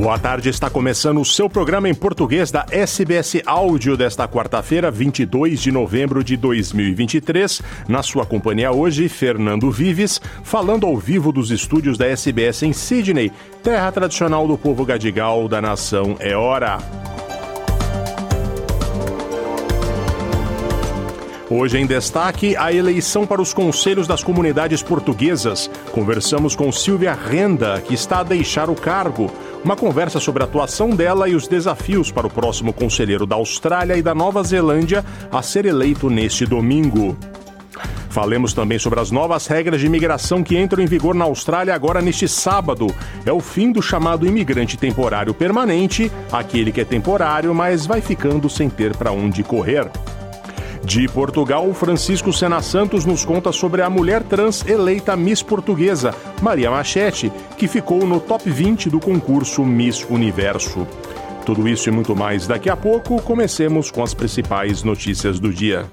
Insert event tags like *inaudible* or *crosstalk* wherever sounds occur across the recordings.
Boa tarde, está começando o seu programa em português da SBS Áudio desta quarta-feira, 22 de novembro de 2023. Na sua companhia hoje, Fernando Vives, falando ao vivo dos estúdios da SBS em Sydney, terra tradicional do povo gadigal da nação É Hora. Hoje em destaque, a eleição para os conselhos das comunidades portuguesas. Conversamos com Silvia Renda, que está a deixar o cargo. Uma conversa sobre a atuação dela e os desafios para o próximo conselheiro da Austrália e da Nova Zelândia a ser eleito neste domingo. Falemos também sobre as novas regras de imigração que entram em vigor na Austrália agora neste sábado. É o fim do chamado imigrante temporário permanente, aquele que é temporário, mas vai ficando sem ter para onde correr. De Portugal, Francisco Sena Santos nos conta sobre a mulher trans eleita Miss Portuguesa, Maria Machete, que ficou no top 20 do concurso Miss Universo. Tudo isso e muito mais daqui a pouco. Comecemos com as principais notícias do dia.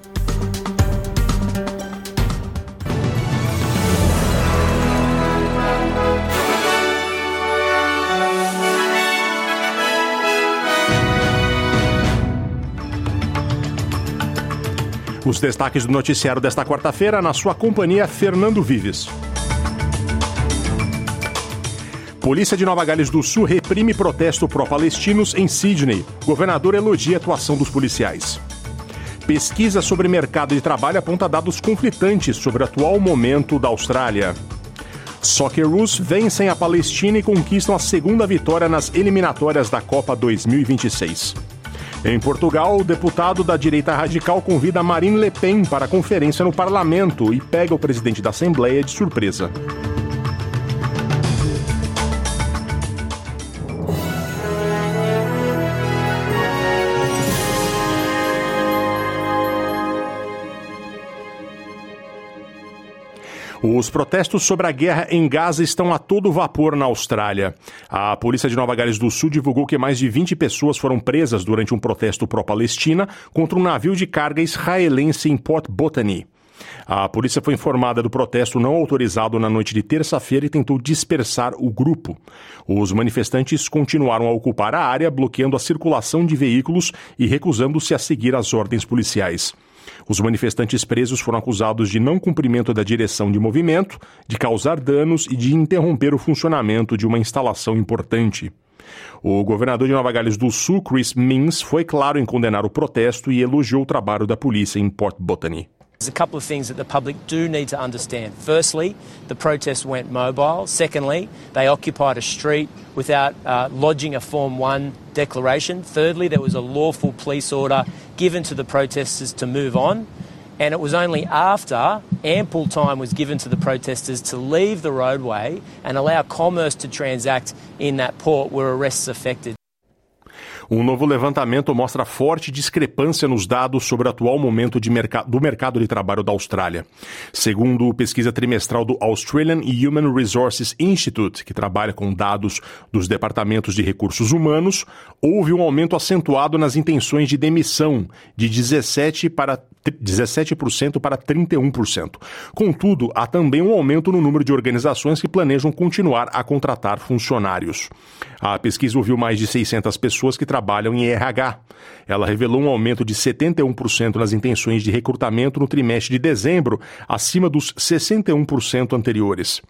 Os destaques do noticiário desta quarta-feira, na sua companhia, Fernando Vives. Polícia de Nova Gales do Sul reprime protesto pró-palestinos em Sydney. Governador elogia a atuação dos policiais. Pesquisa sobre mercado de trabalho aponta dados conflitantes sobre o atual momento da Austrália. Socceroos vencem a Palestina e conquistam a segunda vitória nas eliminatórias da Copa 2026. Em Portugal, o deputado da direita radical convida Marine Le Pen para a conferência no parlamento e pega o presidente da Assembleia de surpresa. Os protestos sobre a guerra em Gaza estão a todo vapor na Austrália. A polícia de Nova Gales do Sul divulgou que mais de 20 pessoas foram presas durante um protesto pró-Palestina contra um navio de carga israelense em Port Botany. A polícia foi informada do protesto não autorizado na noite de terça-feira e tentou dispersar o grupo. Os manifestantes continuaram a ocupar a área, bloqueando a circulação de veículos e recusando-se a seguir as ordens policiais. Os manifestantes presos foram acusados de não cumprimento da direção de movimento, de causar danos e de interromper o funcionamento de uma instalação importante. O governador de Nova Gales do Sul, Chris Minns, foi claro em condenar o protesto e elogiou o trabalho da polícia em Port Botany. There's a couple of things that the public do need to understand. Firstly, the protest went mobile. Secondly, they occupied a street without uh, lodging a Form 1 declaration. Thirdly, there was a lawful police order given to the protesters to move on. And it was only after ample time was given to the protesters to leave the roadway and allow commerce to transact in that port were arrests effected. Um novo levantamento mostra forte discrepância nos dados sobre o atual momento merc do mercado de trabalho da Austrália. Segundo pesquisa trimestral do Australian Human Resources Institute, que trabalha com dados dos departamentos de recursos humanos, houve um aumento acentuado nas intenções de demissão, de 17 para 17% para 31%. Contudo, há também um aumento no número de organizações que planejam continuar a contratar funcionários. A pesquisa ouviu mais de 600 pessoas que trabalham em RH. Ela revelou um aumento de 71% nas intenções de recrutamento no trimestre de dezembro, acima dos 61% anteriores.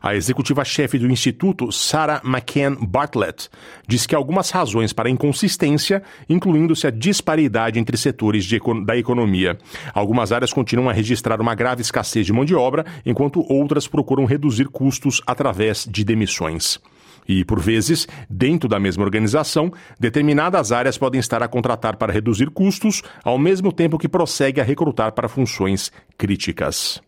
A executiva-chefe do Instituto, Sarah McCann Bartlett, diz que algumas razões para a inconsistência, incluindo-se a disparidade entre setores de, da economia. Algumas áreas continuam a registrar uma grave escassez de mão de obra, enquanto outras procuram reduzir custos através de demissões. E, por vezes, dentro da mesma organização, determinadas áreas podem estar a contratar para reduzir custos, ao mesmo tempo que prossegue a recrutar para funções críticas.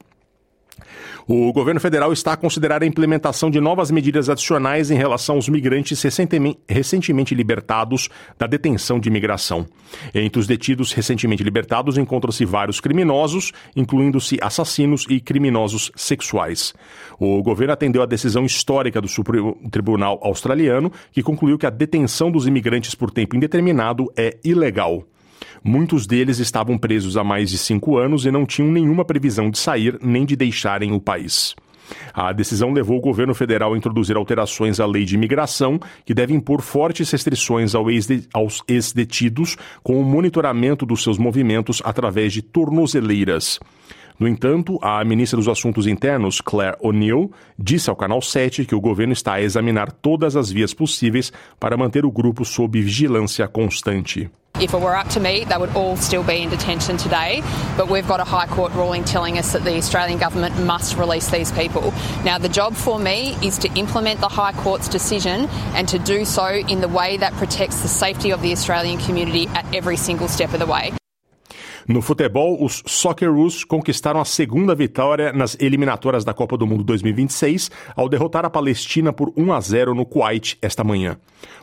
O governo federal está a considerar a implementação de novas medidas adicionais em relação aos migrantes recentemente libertados da detenção de imigração. Entre os detidos recentemente libertados encontram-se vários criminosos, incluindo-se assassinos e criminosos sexuais. O governo atendeu a decisão histórica do Supremo Tribunal Australiano, que concluiu que a detenção dos imigrantes por tempo indeterminado é ilegal. Muitos deles estavam presos há mais de cinco anos e não tinham nenhuma previsão de sair nem de deixarem o país. A decisão levou o governo federal a introduzir alterações à lei de imigração, que devem impor fortes restrições aos ex-detidos, com o monitoramento dos seus movimentos através de tornozeleiras. No entanto, a ministra dos Assuntos Internos, Claire O'Neill, disse ao Canal 7 que o governo está a examinar todas as vias possíveis para manter o grupo sob vigilância constante. If it were up to me, they would all still be in detention today. But we've got a High Court ruling telling us that the Australian government must release these people. Now, the job for me is to implement the High Court's decision and to do so in the way that protects the safety of the Australian community at every single step of the way. No futebol, os Socceroos conquistaram a segunda vitória nas eliminatórias da Copa do Mundo 2026 ao derrotar a Palestina por 1 a 0 no Kuwait esta manhã.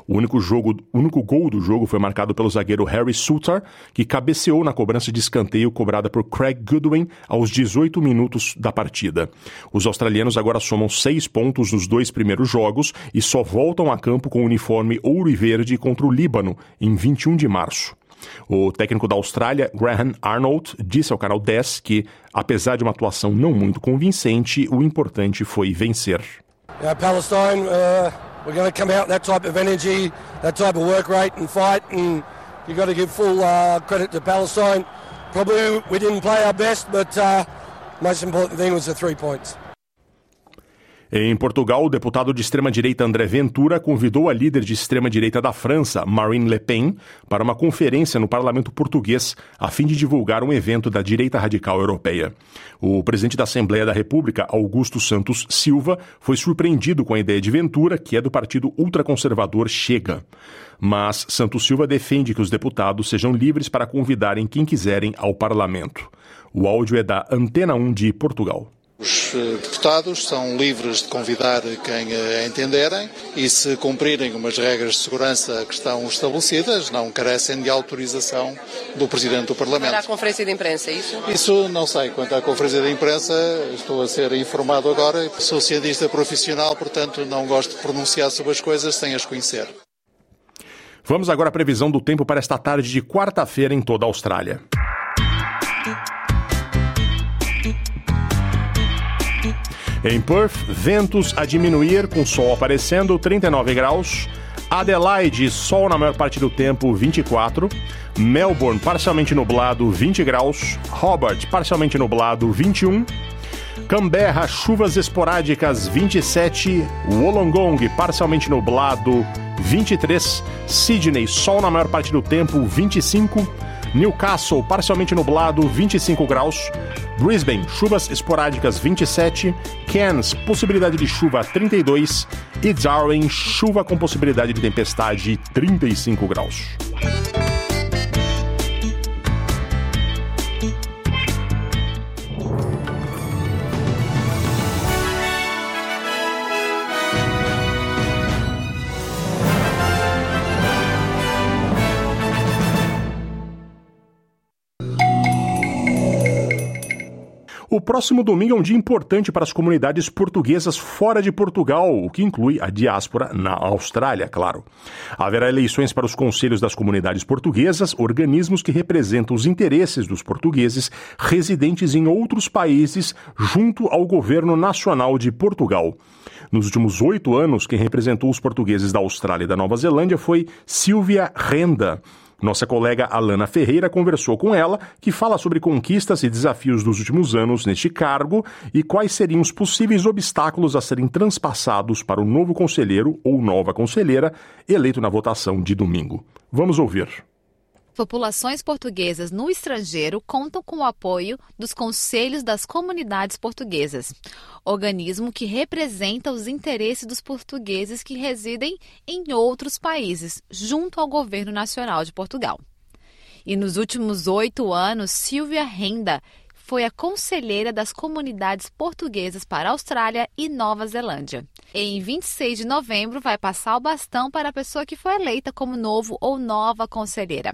O único, jogo, o único gol do jogo foi marcado pelo zagueiro Harry Suter, que cabeceou na cobrança de escanteio cobrada por Craig Goodwin aos 18 minutos da partida. Os australianos agora somam seis pontos nos dois primeiros jogos e só voltam a campo com o uniforme ouro e verde contra o Líbano em 21 de março. O técnico da Austrália, Graham Arnold, disse ao canal 10 que, apesar de uma atuação não muito convincente, o importante foi vencer. Palestine, uh, we're going to come out that type of energy, that type of work rate and fight, and you've got to give full uh, credit to Palestine. Probably we didn't play our best, but uh, most important thing was the three points. Em Portugal, o deputado de extrema-direita André Ventura convidou a líder de extrema-direita da França, Marine Le Pen, para uma conferência no parlamento português a fim de divulgar um evento da direita radical europeia. O presidente da Assembleia da República, Augusto Santos Silva, foi surpreendido com a ideia de Ventura, que é do partido ultraconservador Chega. Mas Santos Silva defende que os deputados sejam livres para convidarem quem quiserem ao parlamento. O áudio é da Antena 1 de Portugal. Os eh, deputados são livres de convidar quem eh, entenderem e, se cumprirem umas regras de segurança que estão estabelecidas, não carecem de autorização do Presidente do Parlamento. Para a conferência de imprensa, é isso? Isso não sei. Quanto à conferência de imprensa, estou a ser informado agora. Sou cientista profissional, portanto, não gosto de pronunciar sobre as coisas sem as conhecer. Vamos agora à previsão do tempo para esta tarde de quarta-feira em toda a Austrália. Em Perth, ventos a diminuir com sol aparecendo, 39 graus. Adelaide, sol na maior parte do tempo, 24. Melbourne, parcialmente nublado, 20 graus. Hobart, parcialmente nublado, 21. Canberra, chuvas esporádicas, 27. Wollongong, parcialmente nublado, 23. Sydney, sol na maior parte do tempo, 25. Newcastle, parcialmente nublado, 25 graus. Brisbane, chuvas esporádicas, 27. Cairns, possibilidade de chuva, 32. E Darwin, chuva com possibilidade de tempestade, 35 graus. Próximo domingo é um dia importante para as comunidades portuguesas fora de Portugal, o que inclui a diáspora na Austrália, claro. Haverá eleições para os conselhos das comunidades portuguesas, organismos que representam os interesses dos portugueses residentes em outros países junto ao governo nacional de Portugal. Nos últimos oito anos, quem representou os portugueses da Austrália e da Nova Zelândia foi Silvia Renda. Nossa colega Alana Ferreira conversou com ela, que fala sobre conquistas e desafios dos últimos anos neste cargo e quais seriam os possíveis obstáculos a serem transpassados para o novo conselheiro ou nova conselheira eleito na votação de domingo. Vamos ouvir populações portuguesas no estrangeiro contam com o apoio dos Conselhos das Comunidades Portuguesas, organismo que representa os interesses dos portugueses que residem em outros países, junto ao Governo Nacional de Portugal. E nos últimos oito anos, Silvia Renda foi a conselheira das comunidades portuguesas para Austrália e Nova Zelândia. Em 26 de novembro, vai passar o bastão para a pessoa que foi eleita como novo ou nova conselheira.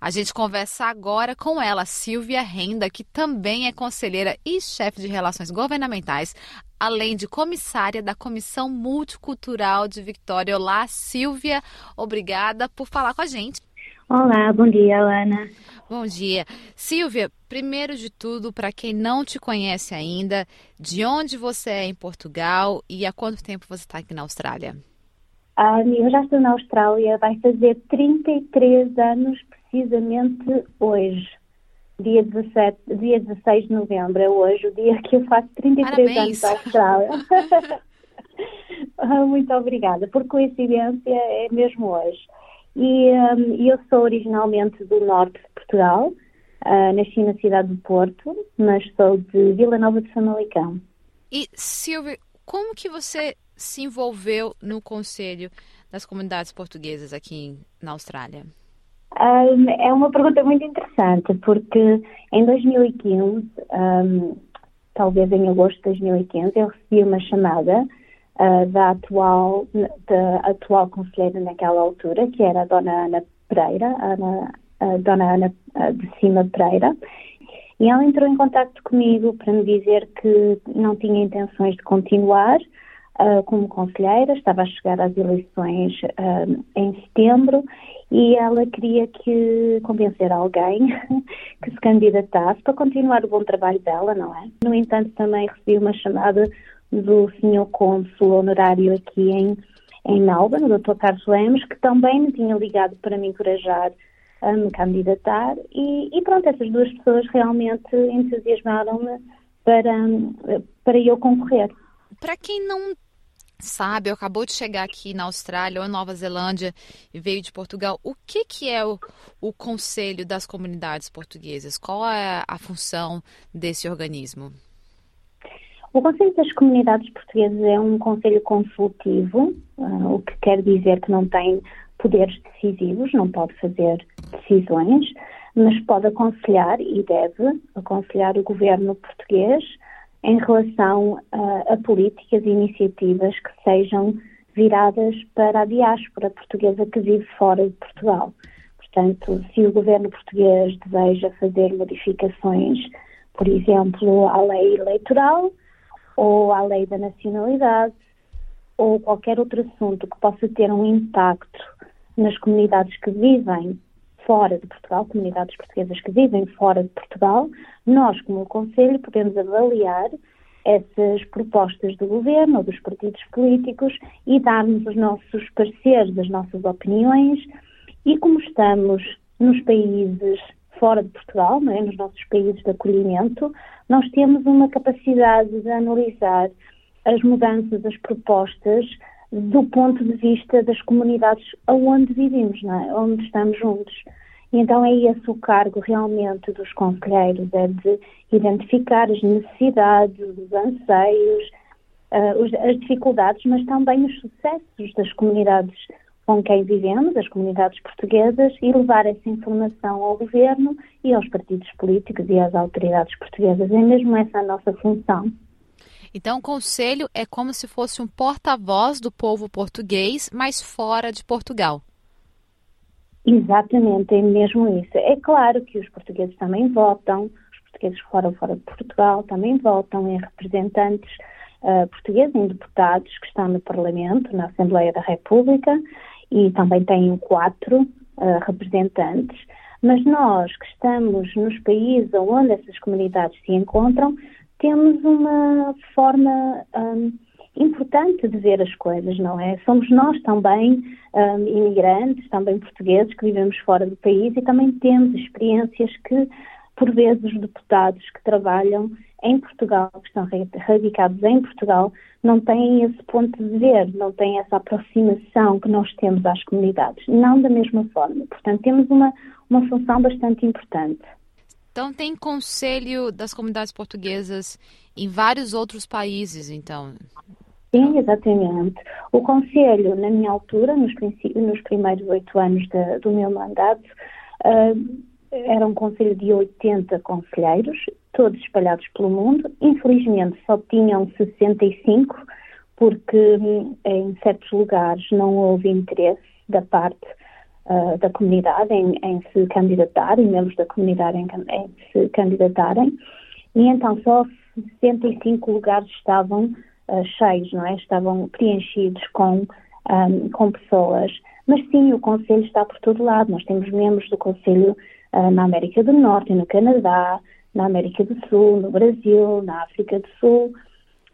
A gente conversa agora com ela, Silvia Renda, que também é conselheira e chefe de relações governamentais, além de comissária da Comissão Multicultural de Vitória. Olá, Silvia, obrigada por falar com a gente. Olá, bom dia, Ana. Bom dia. Silvia, primeiro de tudo, para quem não te conhece ainda, de onde você é em Portugal e há quanto tempo você está aqui na Austrália? Ah, eu já estou na Austrália, vai fazer 33 anos precisamente hoje. Dia, 17, dia 16 de novembro é hoje, o dia que eu faço 33 Parabéns. anos na Austrália. *laughs* Ah, Muito obrigada. Por coincidência, é mesmo hoje. E hum, eu sou originalmente do norte de Portugal, ah, nasci na cidade do Porto, mas sou de Vila Nova de Famalicão. E, Silvia, como que você se envolveu no Conselho das Comunidades Portuguesas aqui na Austrália? Um, é uma pergunta muito interessante, porque em 2015, um, talvez em agosto de 2015, eu recebi uma chamada uh, da atual, da atual conselheira naquela altura, que era a Dona Ana Pereira, Ana, a Dona Ana de Cima Pereira, e ela entrou em contato comigo para me dizer que não tinha intenções de continuar uh, como conselheira, estava a chegar às eleições uh, em setembro e ela queria que convencer alguém *laughs* que se candidatasse para continuar o bom trabalho dela, não é? No entanto, também recebi uma chamada do Sr. Cônsul honorário aqui em, em Melbourne, o Dr. Carlos Lemos, que também me tinha ligado para me encorajar a me candidatar e, e pronto, essas duas pessoas realmente entusiasmaram-me para, para eu concorrer. Para quem não sabe, ou acabou de chegar aqui na Austrália ou Nova Zelândia e veio de Portugal, o que, que é o, o Conselho das Comunidades Portuguesas? Qual é a função desse organismo? O Conselho das Comunidades Portuguesas é um conselho consultivo, uh, o que quer dizer que não tem poderes decisivos, não pode fazer decisões, mas pode aconselhar e deve aconselhar o governo português em relação a, a políticas e iniciativas que sejam viradas para a diáspora portuguesa que vive fora de Portugal. Portanto, se o governo português deseja fazer modificações, por exemplo, à lei eleitoral ou à lei da nacionalidade ou qualquer outro assunto que possa ter um impacto nas comunidades que vivem fora de Portugal, comunidades portuguesas que vivem fora de Portugal, nós, como Conselho, podemos avaliar essas propostas do governo ou dos partidos políticos e darmos os nossos pareceres, as nossas opiniões. E como estamos nos países fora de Portugal, não é? nos nossos países de acolhimento, nós temos uma capacidade de analisar as mudanças, as propostas do ponto de vista das comunidades aonde vivemos, é? onde estamos juntos. E então é esse o cargo realmente dos conselheiros, é de identificar as necessidades, os anseios, uh, as dificuldades, mas também os sucessos das comunidades com quem vivemos, as comunidades portuguesas, e levar essa informação ao governo e aos partidos políticos e às autoridades portuguesas. É mesmo essa a nossa função. Então, o conselho é como se fosse um porta-voz do povo português, mas fora de Portugal. Exatamente, é mesmo isso. É claro que os portugueses também votam, os portugueses fora fora de Portugal também votam em representantes uh, portugueses, em deputados que estão no Parlamento, na Assembleia da República, e também têm quatro uh, representantes. Mas nós que estamos nos países onde essas comunidades se encontram, temos uma forma um, importante de ver as coisas, não é? Somos nós também um, imigrantes, também portugueses que vivemos fora do país e também temos experiências que, por vezes, os deputados que trabalham em Portugal, que estão radicados em Portugal, não têm esse ponto de ver, não têm essa aproximação que nós temos às comunidades, não da mesma forma. Portanto, temos uma, uma função bastante importante. Então tem conselho das comunidades portuguesas em vários outros países, então. Sim, exatamente. O conselho, na minha altura, nos, nos primeiros oito anos de, do meu mandato, uh, era um conselho de 80 conselheiros todos espalhados pelo mundo. Infelizmente, só tinham 65, porque hum, em certos lugares não houve interesse da parte uh, da comunidade em, em, se candidatarem, membros da comunidade em, em, se candidatarem, e então só 65 lugares estavam uh, cheios, não é? Estavam preenchidos com, um, com pessoas. Mas sim, o Conselho está por todo lado. Nós temos membros do Conselho uh, na América do Norte, no Canadá, na América do Sul, no Brasil, na África do Sul,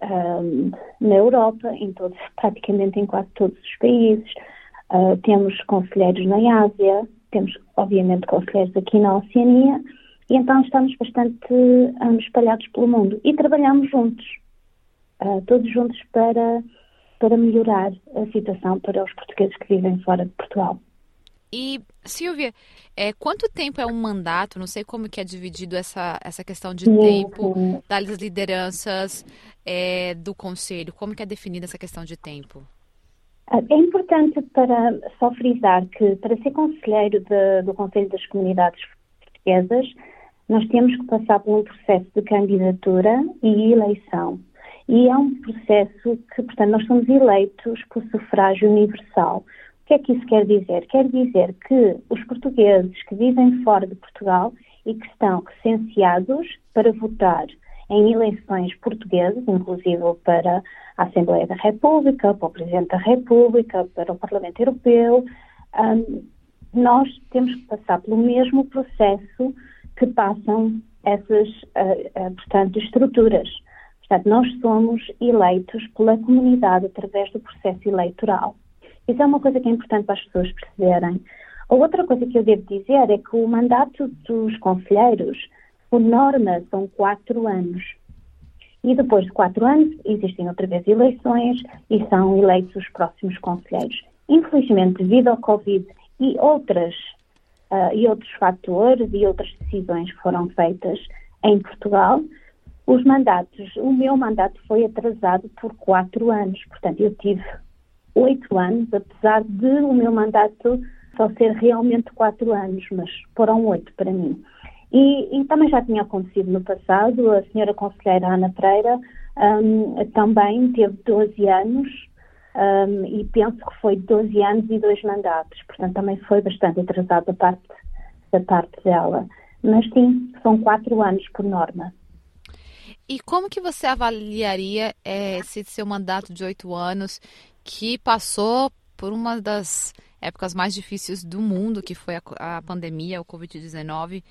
um, na Europa, em todos, praticamente em quase todos os países. Uh, temos conselheiros na Ásia, temos, obviamente, conselheiros aqui na Oceania, e então estamos bastante um, espalhados pelo mundo e trabalhamos juntos, uh, todos juntos para, para melhorar a situação para os portugueses que vivem fora de Portugal. E, Silvia, é, quanto tempo é um mandato? Não sei como que é dividido essa, essa questão de sim, tempo sim. das lideranças é, do Conselho. Como que é definida essa questão de tempo? Ah, é importante para só frisar que para ser conselheiro de, do Conselho das Comunidades Portuguesas, nós temos que passar por um processo de candidatura e eleição. E é um processo que, portanto, nós somos eleitos por sufrágio universal. O que é que isso quer dizer? Quer dizer que os portugueses que vivem fora de Portugal e que estão recenseados para votar em eleições portuguesas, inclusive para a Assembleia da República, para o Presidente da República, para o Parlamento Europeu, um, nós temos que passar pelo mesmo processo que passam essas, uh, uh, portanto, estruturas. Portanto, nós somos eleitos pela comunidade através do processo eleitoral. Isso é uma coisa que é importante para as pessoas perceberem. A outra coisa que eu devo dizer é que o mandato dos conselheiros, por norma, são quatro anos. E depois de quatro anos, existem outra vez eleições e são eleitos os próximos conselheiros. Infelizmente, devido ao Covid e outras uh, e outros fatores e outras decisões que foram feitas em Portugal, os mandatos, o meu mandato foi atrasado por quatro anos. Portanto, eu tive oito anos, apesar de o meu mandato só ser realmente quatro anos, mas foram oito para mim. E, e, também já tinha acontecido no passado, a senhora conselheira Ana Pereira um, também teve 12 anos um, e penso que foi 12 anos e dois mandatos, portanto também foi bastante atrasado da parte, da parte dela. Mas sim, são quatro anos por norma. E como que você avaliaria é, esse seu mandato de oito anos que passou por uma das épocas mais difíceis do mundo, que foi a, a pandemia, o Covid-19.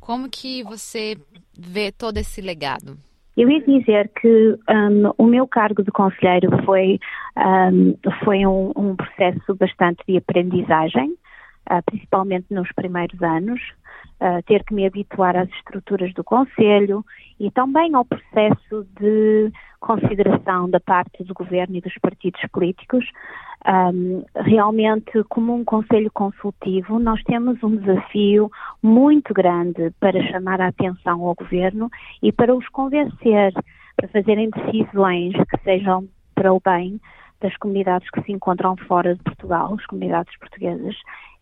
Como que você vê todo esse legado? Eu ia dizer que um, o meu cargo de conselheiro foi, um, foi um, um, processo bastante de aprendizagem, uh, principalmente nos primeiros anos, ter que me habituar às estruturas do conselho e também ao processo de consideração da parte do governo e dos partidos políticos. Um, realmente, como um conselho consultivo, nós temos um desafio muito grande para chamar a atenção ao governo e para os convencer para fazerem decisões que sejam para o bem das comunidades que se encontram fora de Portugal, as comunidades portuguesas.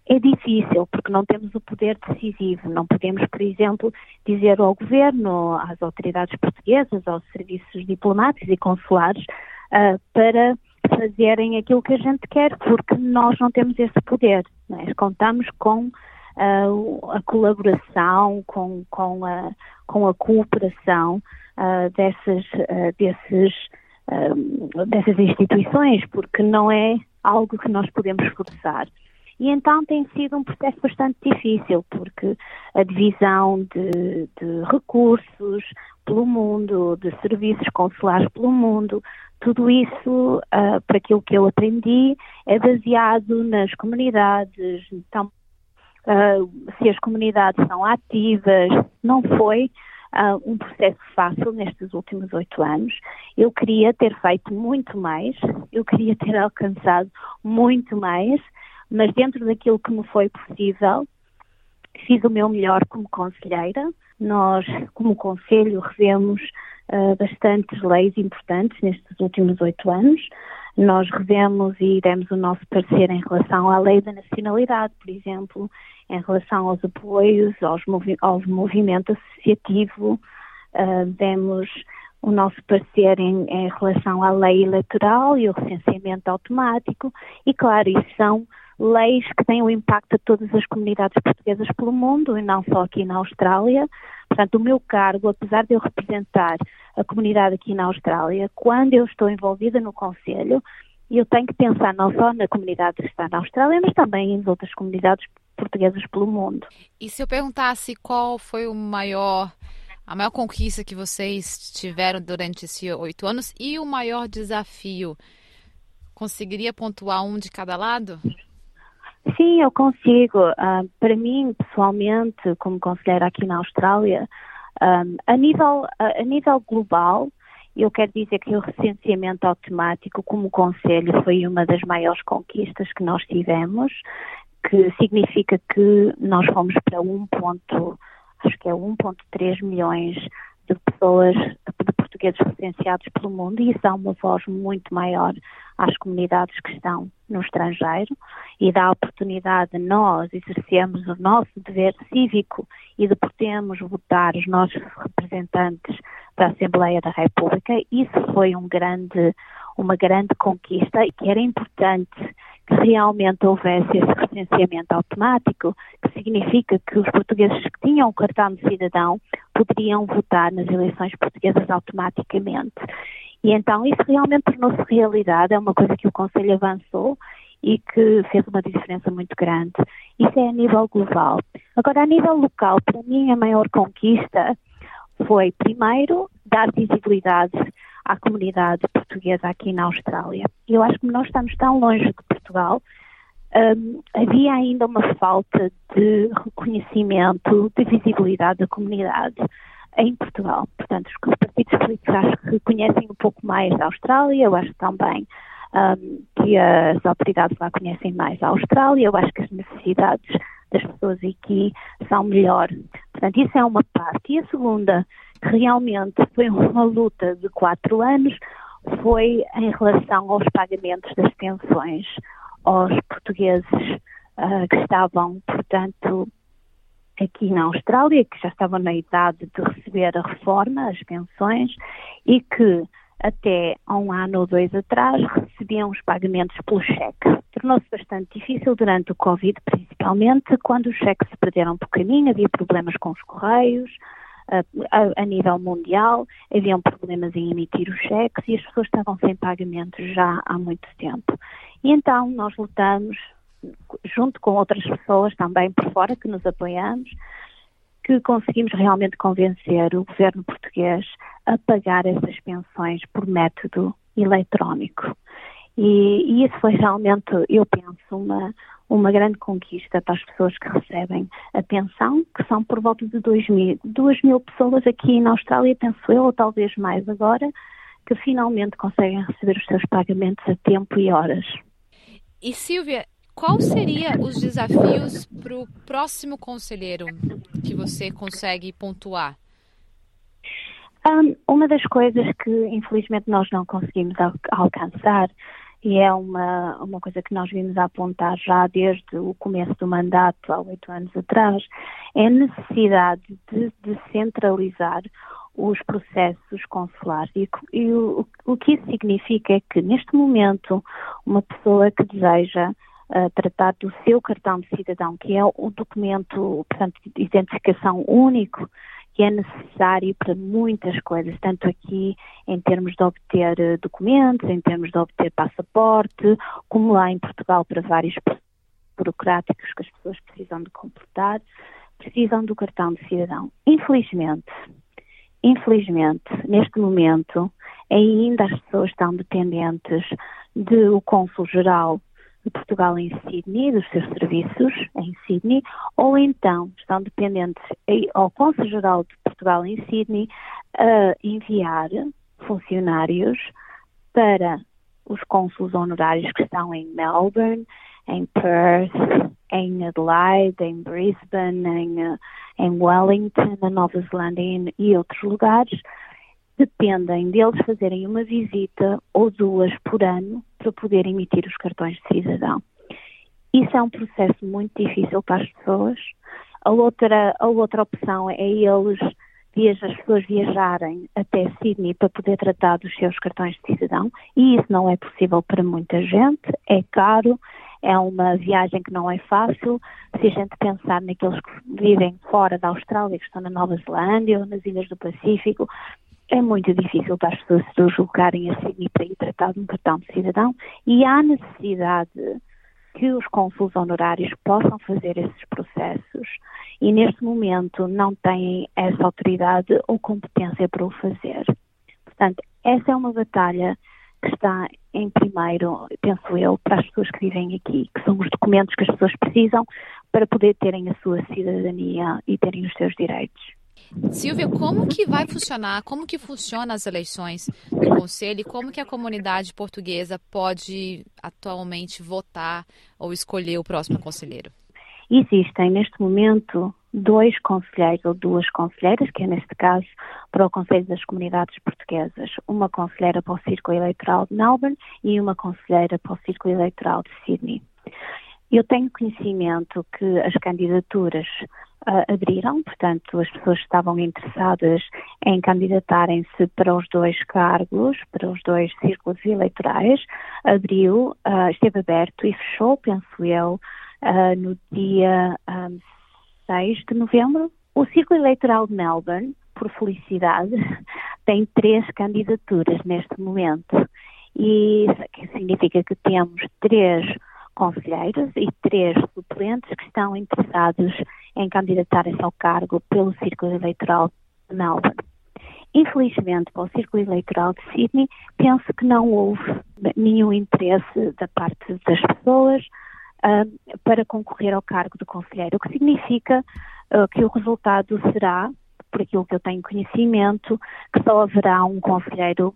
É difícil porque não temos o poder decisivo. Não podemos, por exemplo, dizer ao governo, às autoridades portuguesas, aos serviços diplomáticos e consulares uh, para fazerem aquilo que a gente quer, porque nós não temos esse poder. É? Contamos com uh, a colaboração, com, com, a, com a cooperação uh, dessas, desses, dessas instituições, porque não é algo que nós podemos forçar. E então tem sido um processo bastante difícil, porque a divisão de, de recursos pelo mundo, de serviços consulares pelo mundo, tudo isso, uh, para aquilo que eu aprendi, é baseado nas comunidades. Então, uh, se as comunidades são ativas, não foi uh, um processo fácil nestes últimos oito anos. Eu queria ter feito muito mais, eu queria ter *laughs* alcançado muito mais, mas dentro daquilo que me foi possível, fiz o meu melhor como conselheira. Nós, como Conselho, revemos uh, bastantes leis importantes nestes últimos oito anos. Nós revemos e demos o nosso parecer em relação à lei da nacionalidade, por exemplo, em relação aos apoios, aos movi ao movimento associativo, uh, demos o nosso parecer em, em, relação à lei eleitoral e o recenseamento automático, e claro, isso são leis que têm um impacto a todas as comunidades portuguesas pelo mundo e não só aqui na Austrália. Portanto, o meu cargo, apesar de eu representar a comunidade aqui na Austrália, quando eu estou envolvida no Conselho, eu tenho que pensar não só na comunidade que está na Austrália, mas também em outras comunidades portuguesas pelo mundo. E se eu perguntasse qual foi o maior a maior conquista que vocês tiveram durante esses oito anos e o maior desafio. Conseguiria pontuar um de cada lado? Sim, eu consigo. Uh, para mim, pessoalmente, como conselheira aqui na Austrália, um, a, nível, a, a nível global, eu quero dizer que o recenseamento automático, como conselho, foi uma das maiores conquistas que nós tivemos, que significa que nós fomos para um ponto acho que é 1,3 milhões de pessoas, de portugueses recenseados pelo mundo, e isso dá uma voz muito maior às comunidades que estão no estrangeiro e dá a oportunidade de nós exercermos o nosso dever cívico e de podermos votar os nossos representantes para a Assembleia da República. Isso foi um grande, uma grande conquista e que era importante que realmente houvesse esse recenseamento automático, que significa que os portugueses que tinham o cartão de cidadão poderiam votar nas eleições portuguesas automaticamente. E então isso realmente tornou-se realidade, é uma coisa que o Conselho avançou e que fez uma diferença muito grande. Isso é a nível global. Agora, a nível local, para mim, a maior conquista foi, primeiro, dar visibilidade à comunidade portuguesa aqui na Austrália. Eu acho que nós estamos tão longe de Portugal, um, havia ainda uma falta de reconhecimento, de visibilidade da comunidade em Portugal. Portanto, os partidos políticos acho que conhecem um pouco mais a Austrália, eu acho também um, que as autoridades lá conhecem mais a Austrália, eu acho que as necessidades das pessoas aqui são melhor. Portanto, isso é uma parte. E a segunda, que realmente foi uma luta de quatro anos, foi em relação aos pagamentos das pensões aos portugueses uh, que estavam, portanto, aqui na Austrália, que já estavam na idade de receber a reforma, as pensões, e que até há um ano ou dois atrás recebiam os pagamentos pelo cheque. Tornou-se bastante difícil durante o Covid, principalmente quando os cheques se perderam por caminho, havia problemas com os correios, a, a, nível mundial, haviam problemas em emitir os cheques e as pessoas estavam sem pagamento já há muito tempo. E então nós lutamos, junto com outras pessoas também por fora que nos apoiamos, que conseguimos realmente convencer o governo português a pagar essas pensões por método eletrónico. E, e isso foi realmente, eu penso, uma, uma grande conquista para as pessoas que recebem a pensão, que são por volta de 2 mil, 2 mil pessoas aqui na Austrália, penso eu, ou talvez mais agora, que finalmente conseguem receber os seus pagamentos a tempo e horas. E Silvia, quais seriam os desafios para o próximo conselheiro que você consegue pontuar? Um, uma das coisas que infelizmente nós não conseguimos al alcançar e é uma, uma coisa que nós vimos apontar já desde o começo do mandato, há oito anos atrás, é a necessidade de descentralizar os processos consulares. E, e o, o, que isso significa é que, neste momento, uma pessoa que deseja uh, tratar do seu cartão de cidadão, que é o documento, portanto, de identificação único que é necessário para muitas coisas, tanto aqui em termos de obter eh, documentos, em termos de obter passaporte, como lá em Portugal para vários burocráticos que as pessoas precisam de completar, precisam do cartão de cidadão. Infelizmente, infelizmente, neste momento, ainda as pessoas estão dependentes do Cônsul-Geral de Portugal em Sydney, dos seus serviços em Sydney, ou então estão dependentes ao Consul-Geral de Portugal em Sydney a enviar funcionários para os cônsulos honorários que estão em Melbourne, em Perth, em Adelaide, em Brisbane, em, em Wellington, na Nova Zelândia e outros lugares, dependem deles fazerem uma visita ou duas por ano para poder emitir os cartões de cidadão. Isso é um processo muito difícil para as pessoas. A outra, a outra opção é eles as pessoas viajarem até Sydney para poder tratar dos seus cartões de cidadão e isso não é possível para muita gente, é caro, é uma viagem que não é fácil. Se a gente pensar naqueles que vivem fora da Austrália, que estão na Nova Zelândia ou nas Ilhas do Pacífico, é muito difícil para as pessoas se deslocarem a Sydney para ir tratar de um cartão de cidadão e há necessidade que os cônsules honorários possam fazer esses processos e neste momento não têm essa autoridade ou competência para o fazer. Portanto, essa é uma batalha que está em primeiro, penso eu, para as pessoas que vivem aqui, que são os documentos que as pessoas precisam para poder terem a sua cidadania e terem os seus direitos. Silvia, como que vai funcionar, como que funcionam as eleições do Conselho e como que a comunidade portuguesa pode atualmente votar ou escolher o próximo conselheiro? Existem neste momento dois conselheiros ou duas conselheiras, que é neste caso para o Conselho das Comunidades Portuguesas, uma conselheira para o Círculo Eleitoral de Melbourne e uma conselheira para o Círculo Eleitoral de Sydney. Eu tenho conhecimento que as candidaturas uh, abriram, portanto, as pessoas estavam interessadas em candidatarem-se para os dois cargos, para os dois círculos eleitorais. Abriu, uh, esteve aberto e fechou, penso eu, uh, no dia um, 6 de novembro. O Círculo Eleitoral de Melbourne, por felicidade, *laughs* tem três candidaturas neste momento. E isso significa que temos três conselheiros e três suplentes que estão interessados em candidatarem-se ao cargo pelo Círculo Eleitoral de Melbourne. Infelizmente, para o Círculo Eleitoral de Sydney, penso que não houve nenhum interesse da parte das pessoas uh, para concorrer ao cargo de conselheiro, o que significa uh, que o resultado será, por aquilo que eu tenho conhecimento, que só haverá um conselheiro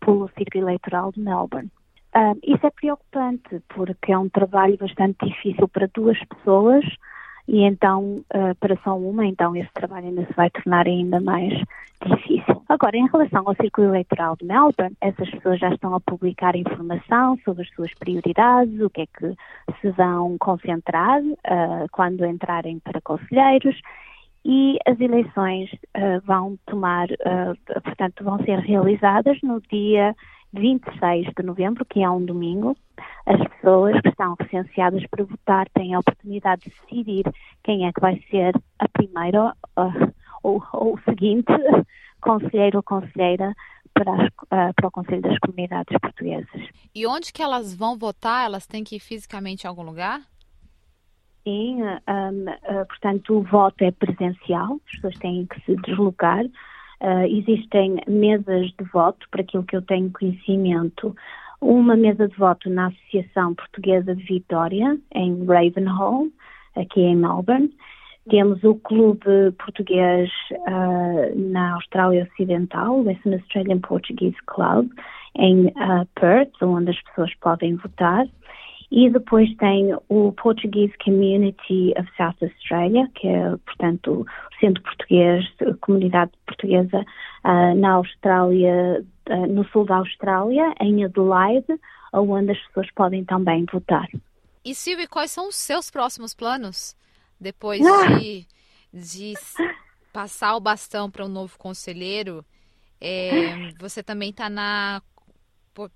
pelo Círculo Eleitoral de Melbourne. Uh, isso é preocupante, porque é um trabalho bastante difícil para duas pessoas e então, uh, para só uma, então esse trabalho ainda se vai tornar ainda mais difícil. Agora, em relação ao círculo eleitoral de Melbourne, essas pessoas já estão a publicar informação sobre as suas prioridades, o que é que se vão concentrar uh, quando entrarem para conselheiros e as eleições uh, vão tomar, portanto, vão ser realizadas no dia 26 de novembro, que é um domingo, as pessoas que estão recenseadas para votar têm a oportunidade de decidir quem é que vai ser a primeira uh, ou, ou o seguinte *laughs* conselheiro ou conselheira para, as, uh, para o Conselho das Comunidades Portuguesas. E onde que elas vão votar? Elas têm que ir fisicamente em algum lugar? Sim, um, uh, portanto o voto é presencial, as pessoas têm que se deslocar Uh, existem mesas de voto, para aquilo que eu tenho conhecimento, uma mesa de voto na Associação Portuguesa de Vitória, em Ravenhall, aqui em Melbourne. Temos o Clube Português uh, na Austrália Ocidental, Western Australian Portuguese Club, em uh, Perth, onde as pessoas podem votar. E depois tem o Portuguese Community of South Australia, que é, portanto, o Centro Português, comunidade portuguesa uh, na Austrália, uh, no sul da Austrália, em Adelaide, onde as pessoas podem também votar. E Silvia, quais são os seus próximos planos depois ah! de, de passar o bastão para um novo conselheiro? É, você também está na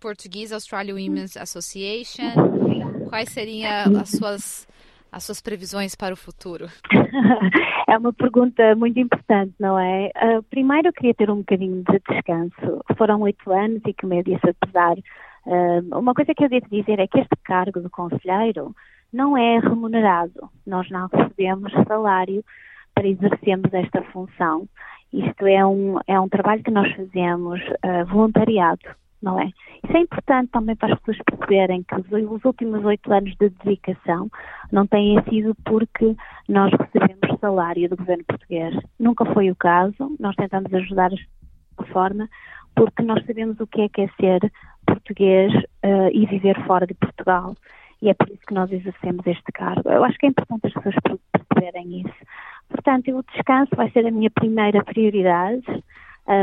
Portuguese Australia Women's Association. Quais seriam as suas, as suas previsões para o futuro? *laughs* É uma pergunta muito importante, não é? Uh, primeiro eu queria ter um bocadinho de descanso. Foram oito anos e que me disse apesar. Uh, uma coisa que eu devo dizer é que este cargo de conselheiro não é remunerado. Nós não recebemos salário para exercermos esta função. Isto é um, é um trabalho que nós fazemos uh, voluntariado não é? Isso é importante também para as pessoas perceberem que os últimos oito anos de dedicação não têm sido porque nós recebemos salário do governo português. Nunca foi o caso, nós tentamos ajudar de forma porque nós sabemos o que é que é ser português uh, e viver fora de Portugal. E é por isso que nós exercemos este cargo. Eu acho que é importante as pessoas perceberem isso. Portanto, o descanso vai ser a minha primeira prioridade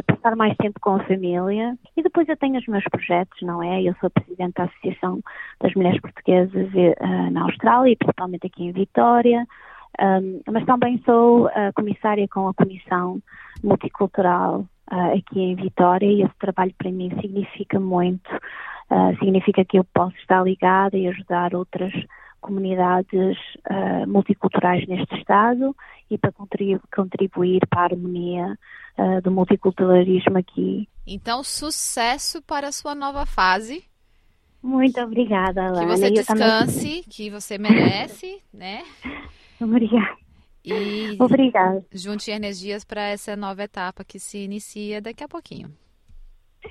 passar mais tempo com a família. E depois eu tenho os meus projetos, não é? Eu sou presidente da Associação das Mulheres Portuguesas uh, na Austrália, e principalmente aqui em Vitória. Um, mas também sou uh, comissária com a Comissão Multicultural uh, aqui em Vitória e esse trabalho para mim significa muito. Uh, significa que eu posso estar ligada e ajudar outras comunidades multiculturais neste Estado e para contribu contribuir para a harmonia do multiculturalismo aqui. Então, sucesso para a sua nova fase. Muito obrigada, Alana. Que você descanse, também... que você merece, *laughs* né? Obrigada. E Obrigada. junte energias para essa nova etapa que se inicia daqui a pouquinho.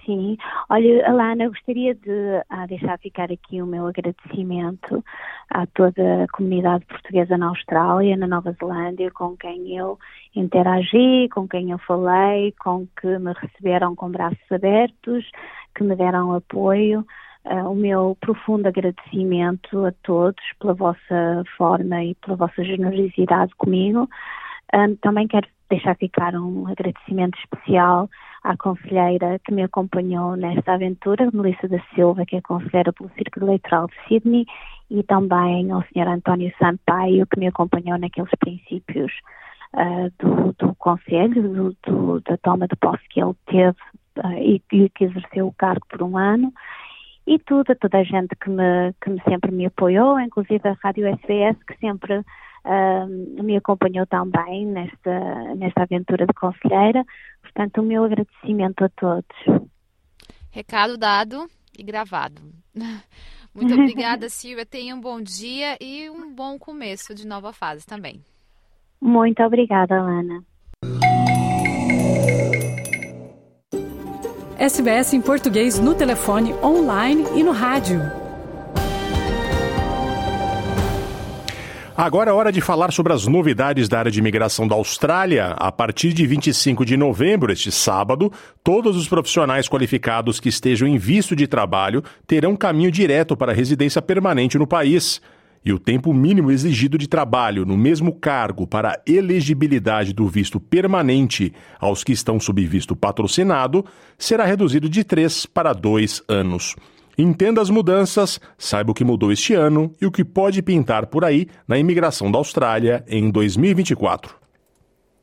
Sim. Olha, Alana, gostaria de ah, deixar ficar aqui o meu agradecimento a toda a comunidade portuguesa na Austrália, na Nova Zelândia, com quem eu interagi, com quem eu falei, com que me receberam com braços abertos, que me deram apoio. Uh, o meu profundo agradecimento a todos pela vossa forma e pela vossa generosidade comigo. Um, também quero deixar ficar um agradecimento especial à conselheira que me acompanhou nesta aventura, Melissa da Silva, que é conselheira pelo Círculo Eleitoral de Sydney, e também ao Sr. António Sampaio, que me acompanhou naqueles princípios uh, do, do Conselho, do, do, da toma de posse que ele teve uh, e, e que exerceu o cargo por um ano e tudo, toda a gente que me, que me sempre me apoiou, inclusive a Rádio SBS, que sempre uh, me acompanhou também nesta, nesta aventura de conselheira. Portanto, o meu agradecimento a todos. Recado dado e gravado. *laughs* Muito obrigada, *laughs* Silvia. Tenha um bom dia e um bom começo de nova fase também. Muito obrigada, Ana. SBS em português no telefone, online e no rádio. Agora é hora de falar sobre as novidades da área de imigração da Austrália. A partir de 25 de novembro, este sábado, todos os profissionais qualificados que estejam em visto de trabalho terão caminho direto para residência permanente no país e o tempo mínimo exigido de trabalho no mesmo cargo para a elegibilidade do visto permanente aos que estão sob visto patrocinado será reduzido de três para dois anos. Entenda as mudanças, saiba o que mudou este ano e o que pode pintar por aí na imigração da Austrália em 2024.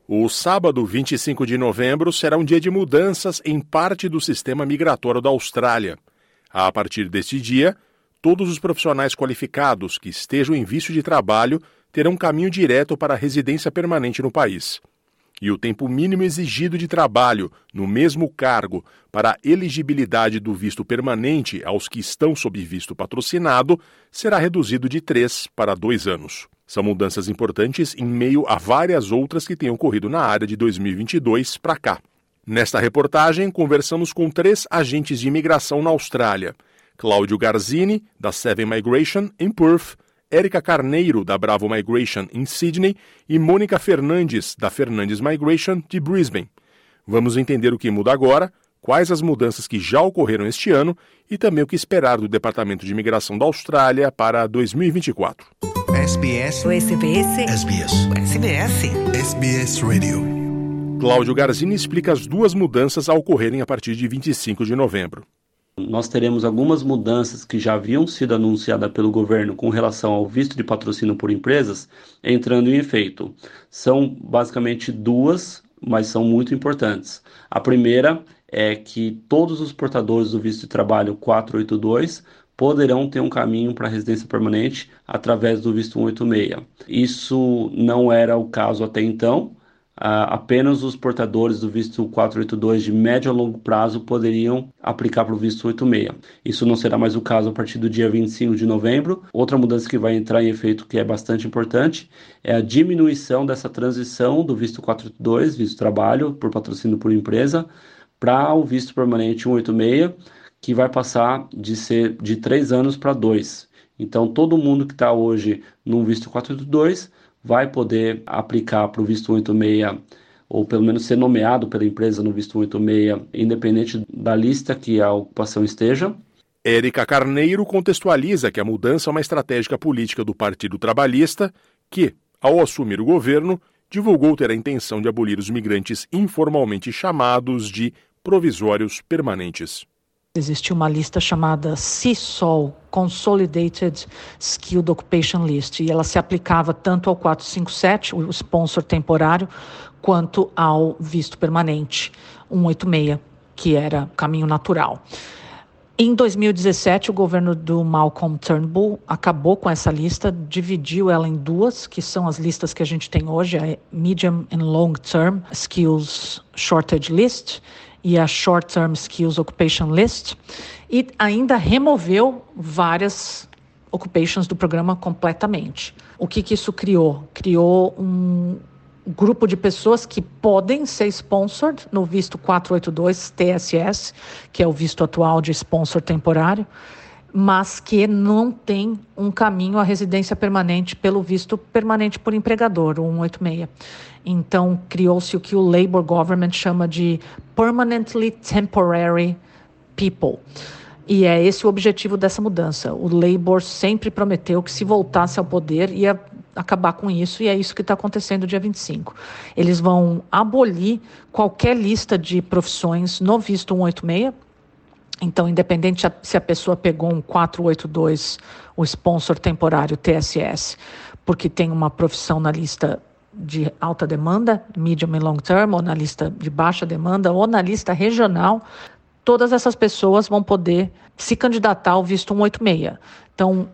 O sábado 25 de novembro será um dia de mudanças em parte do sistema migratório da Austrália. A partir deste dia, todos os profissionais qualificados que estejam em vício de trabalho terão caminho direto para a residência permanente no país. E o tempo mínimo exigido de trabalho no mesmo cargo para a elegibilidade do visto permanente aos que estão sob visto patrocinado será reduzido de três para dois anos. São mudanças importantes em meio a várias outras que têm ocorrido na área de 2022 para cá. Nesta reportagem, conversamos com três agentes de imigração na Austrália Cláudio Garzini, da Seven Migration, em Perth, Érica Carneiro, da Bravo Migration, em Sydney, e Mônica Fernandes, da Fernandes Migration, de Brisbane. Vamos entender o que muda agora, quais as mudanças que já ocorreram este ano e também o que esperar do Departamento de Imigração da Austrália para 2024. SBS. O SBS. SBS. SBS. SBS Radio. Cláudio Garzini explica as duas mudanças a ocorrerem a partir de 25 de novembro. Nós teremos algumas mudanças que já haviam sido anunciadas pelo governo com relação ao visto de patrocínio por empresas entrando em efeito. São basicamente duas, mas são muito importantes. A primeira é que todos os portadores do visto de trabalho 482 poderão ter um caminho para residência permanente através do visto 186. Isso não era o caso até então apenas os portadores do visto 482 de médio a longo prazo poderiam aplicar para o visto 86. Isso não será mais o caso a partir do dia 25 de novembro. Outra mudança que vai entrar em efeito que é bastante importante é a diminuição dessa transição do visto 482, visto trabalho por patrocínio por empresa, para o visto permanente 186, que vai passar de ser de três anos para dois. Então, todo mundo que está hoje no visto 482 vai poder aplicar para o visto 186 ou pelo menos ser nomeado pela empresa no visto 186, independente da lista que a ocupação esteja. Érica Carneiro contextualiza que a mudança é uma estratégia política do Partido Trabalhista, que, ao assumir o governo, divulgou ter a intenção de abolir os migrantes informalmente chamados de provisórios permanentes. Existia uma lista chamada CSOL, Consolidated Skilled Occupation List, e ela se aplicava tanto ao 457, o sponsor temporário, quanto ao visto permanente 186, que era caminho natural. Em 2017, o governo do Malcolm Turnbull acabou com essa lista, dividiu ela em duas, que são as listas que a gente tem hoje, a Medium and Long Term Skills Shortage List e a Short Term Skills Occupation List, e ainda removeu várias occupations do programa completamente. O que, que isso criou? Criou um, grupo de pessoas que podem ser sponsored no visto 482 TSS, que é o visto atual de sponsor temporário, mas que não tem um caminho à residência permanente pelo visto permanente por empregador, o 186. Então, criou-se o que o Labour Government chama de Permanently Temporary People. E é esse o objetivo dessa mudança. O Labour sempre prometeu que, se voltasse ao poder, ia acabar com isso, e é isso que está acontecendo dia 25. Eles vão abolir qualquer lista de profissões no visto 186. Então, independente se a pessoa pegou um 482, o sponsor temporário TSS, porque tem uma profissão na lista de alta demanda, medium e long term, ou na lista de baixa demanda, ou na lista regional, todas essas pessoas vão poder se candidatar ao visto 186. Então,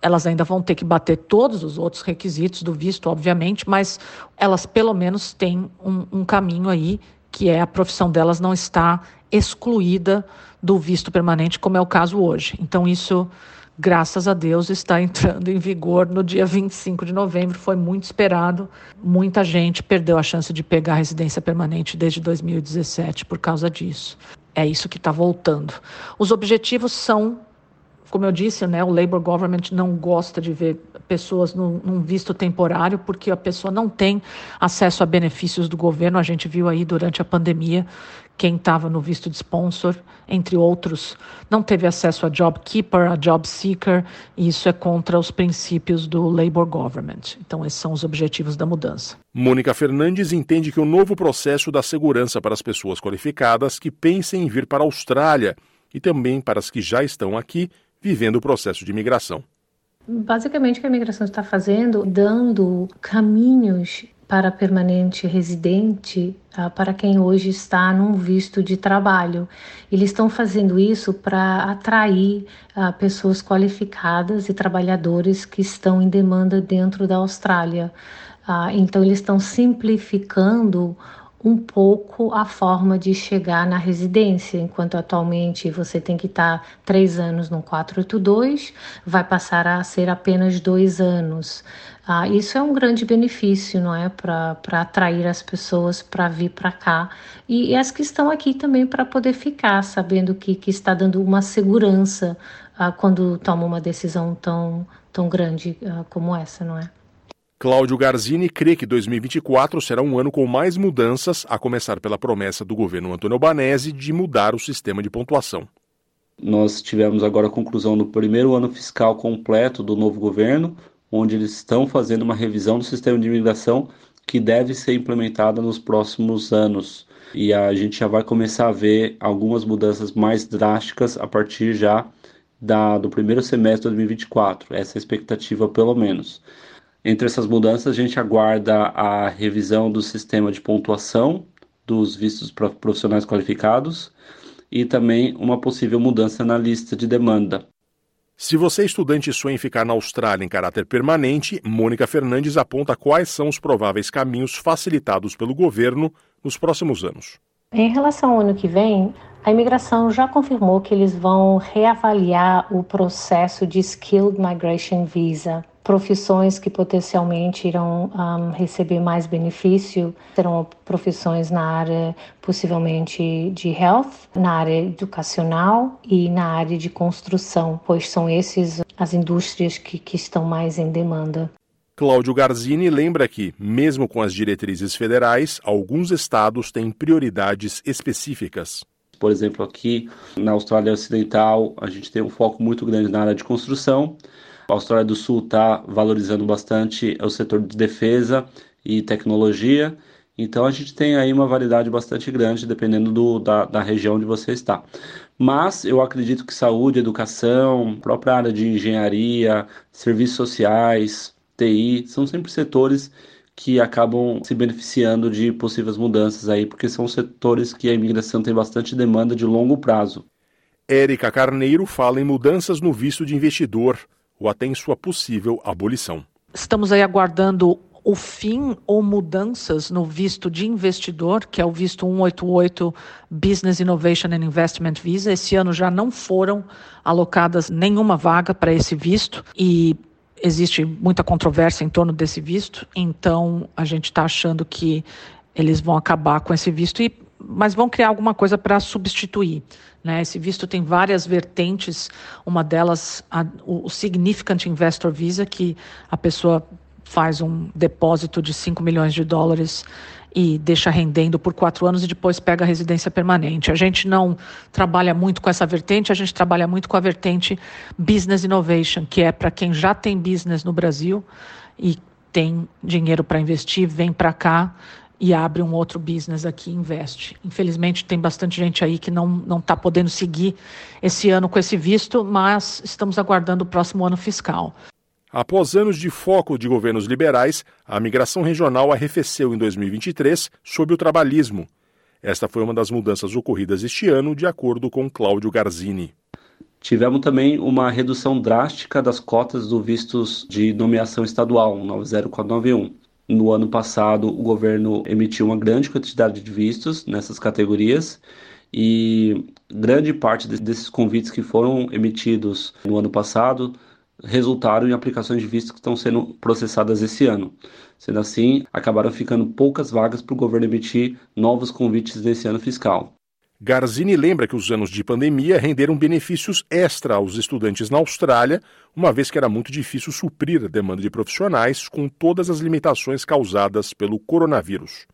elas ainda vão ter que bater todos os outros requisitos do visto, obviamente, mas elas pelo menos têm um, um caminho aí, que é a profissão delas não está excluída do visto permanente, como é o caso hoje. Então, isso, graças a Deus, está *laughs* entrando em vigor no dia 25 de novembro. Foi muito esperado. Muita gente perdeu a chance de pegar a residência permanente desde 2017 por causa disso. É isso que está voltando. Os objetivos são como eu disse, né, o Labour Government não gosta de ver pessoas num, num, visto temporário, porque a pessoa não tem acesso a benefícios do governo. A gente viu aí durante a pandemia quem estava no visto de sponsor, entre outros, não teve acesso a job keeper, a job seeker, e isso é contra os princípios do Labour Government. Então, esses são os objetivos da mudança. Mônica Fernandes entende que o novo processo dá segurança para as pessoas qualificadas que pensem em vir para a Austrália e também para as que já estão aqui vivendo o processo de imigração. Basicamente, o que a imigração está fazendo, dando caminhos para permanente residente uh, para quem hoje está num visto de trabalho. Eles estão fazendo isso para atrair uh, pessoas qualificadas e trabalhadores que estão em demanda dentro da Austrália. Uh, então, eles estão simplificando um pouco a forma de chegar na residência, enquanto atualmente você tem que estar três anos no 482, vai passar a ser apenas dois anos. Ah, isso é um grande benefício, não é, para atrair as pessoas para vir para cá e, e, as que estão aqui também para poder ficar, sabendo que, que está dando uma segurança ah, quando toma uma decisão tão, tão grande ah, como essa, não é? Cláudio Garzini crê que 2024 será um ano com mais mudanças, a começar pela promessa do governo Antônio Albanese de mudar o sistema de pontuação. Nós tivemos agora a conclusão do primeiro ano fiscal completo do novo governo, onde eles estão fazendo uma revisão do sistema de imigração que deve ser implementada nos próximos anos. E a gente já vai começar a ver algumas mudanças mais drásticas a partir já da, do primeiro semestre de 2024, essa é a expectativa pelo menos. Entre essas mudanças, a gente aguarda a revisão do sistema de pontuação dos vistos profissionais qualificados e também uma possível mudança na lista de demanda. Se você estudante sonha em ficar na Austrália em caráter permanente, Mônica Fernandes aponta quais são os prováveis caminhos facilitados pelo governo nos próximos anos. Em relação ao ano que vem, a imigração já confirmou que eles vão reavaliar o processo de Skilled Migration Visa profissões que potencialmente irão um, receber mais benefício serão profissões na área possivelmente de health, na área educacional e na área de construção, pois são esses as indústrias que, que estão mais em demanda. Cláudio Garzini lembra que, mesmo com as diretrizes federais, alguns estados têm prioridades específicas. Por exemplo, aqui na Austrália Ocidental, a gente tem um foco muito grande na área de construção, a Austrália do Sul está valorizando bastante o setor de defesa e tecnologia, Então a gente tem aí uma variedade bastante grande dependendo do, da, da região onde você está. Mas eu acredito que saúde, educação, própria área de engenharia, serviços sociais, TI, são sempre setores que acabam se beneficiando de possíveis mudanças aí, porque são setores que a imigração tem bastante demanda de longo prazo. Érica Carneiro fala em mudanças no visto de investidor, ou até em sua possível abolição. Estamos aí aguardando o fim ou mudanças no visto de investidor, que é o visto 188 Business Innovation and Investment Visa. Esse ano já não foram alocadas nenhuma vaga para esse visto e existe muita controvérsia em torno desse visto, então a gente está achando que eles vão acabar com esse visto, e, mas vão criar alguma coisa para substituir. Né? Esse visto tem várias vertentes, uma delas a, o Significant Investor Visa, que a pessoa faz um depósito de 5 milhões de dólares e deixa rendendo por quatro anos e depois pega a residência permanente. A gente não trabalha muito com essa vertente, a gente trabalha muito com a vertente Business Innovation, que é para quem já tem business no Brasil e tem dinheiro para investir, vem para cá e abre um outro business aqui e investe. Infelizmente, tem bastante gente aí que não está podendo seguir esse ano com esse visto, mas estamos aguardando o próximo ano fiscal. Após anos de foco de governos liberais, a migração regional arrefeceu em 2023 sob o trabalhismo. Esta foi uma das mudanças ocorridas este ano, de acordo com Cláudio Garzini. Tivemos também uma redução drástica das cotas do vistos de nomeação estadual, 90491. No ano passado, o governo emitiu uma grande quantidade de vistos nessas categorias e grande parte desses convites que foram emitidos no ano passado resultaram em aplicações de visto que estão sendo processadas esse ano. Sendo assim, acabaram ficando poucas vagas para o governo emitir novos convites nesse ano fiscal. Garzini lembra que os anos de pandemia renderam benefícios extra aos estudantes na Austrália, uma vez que era muito difícil suprir a demanda de profissionais com todas as limitações causadas pelo coronavírus.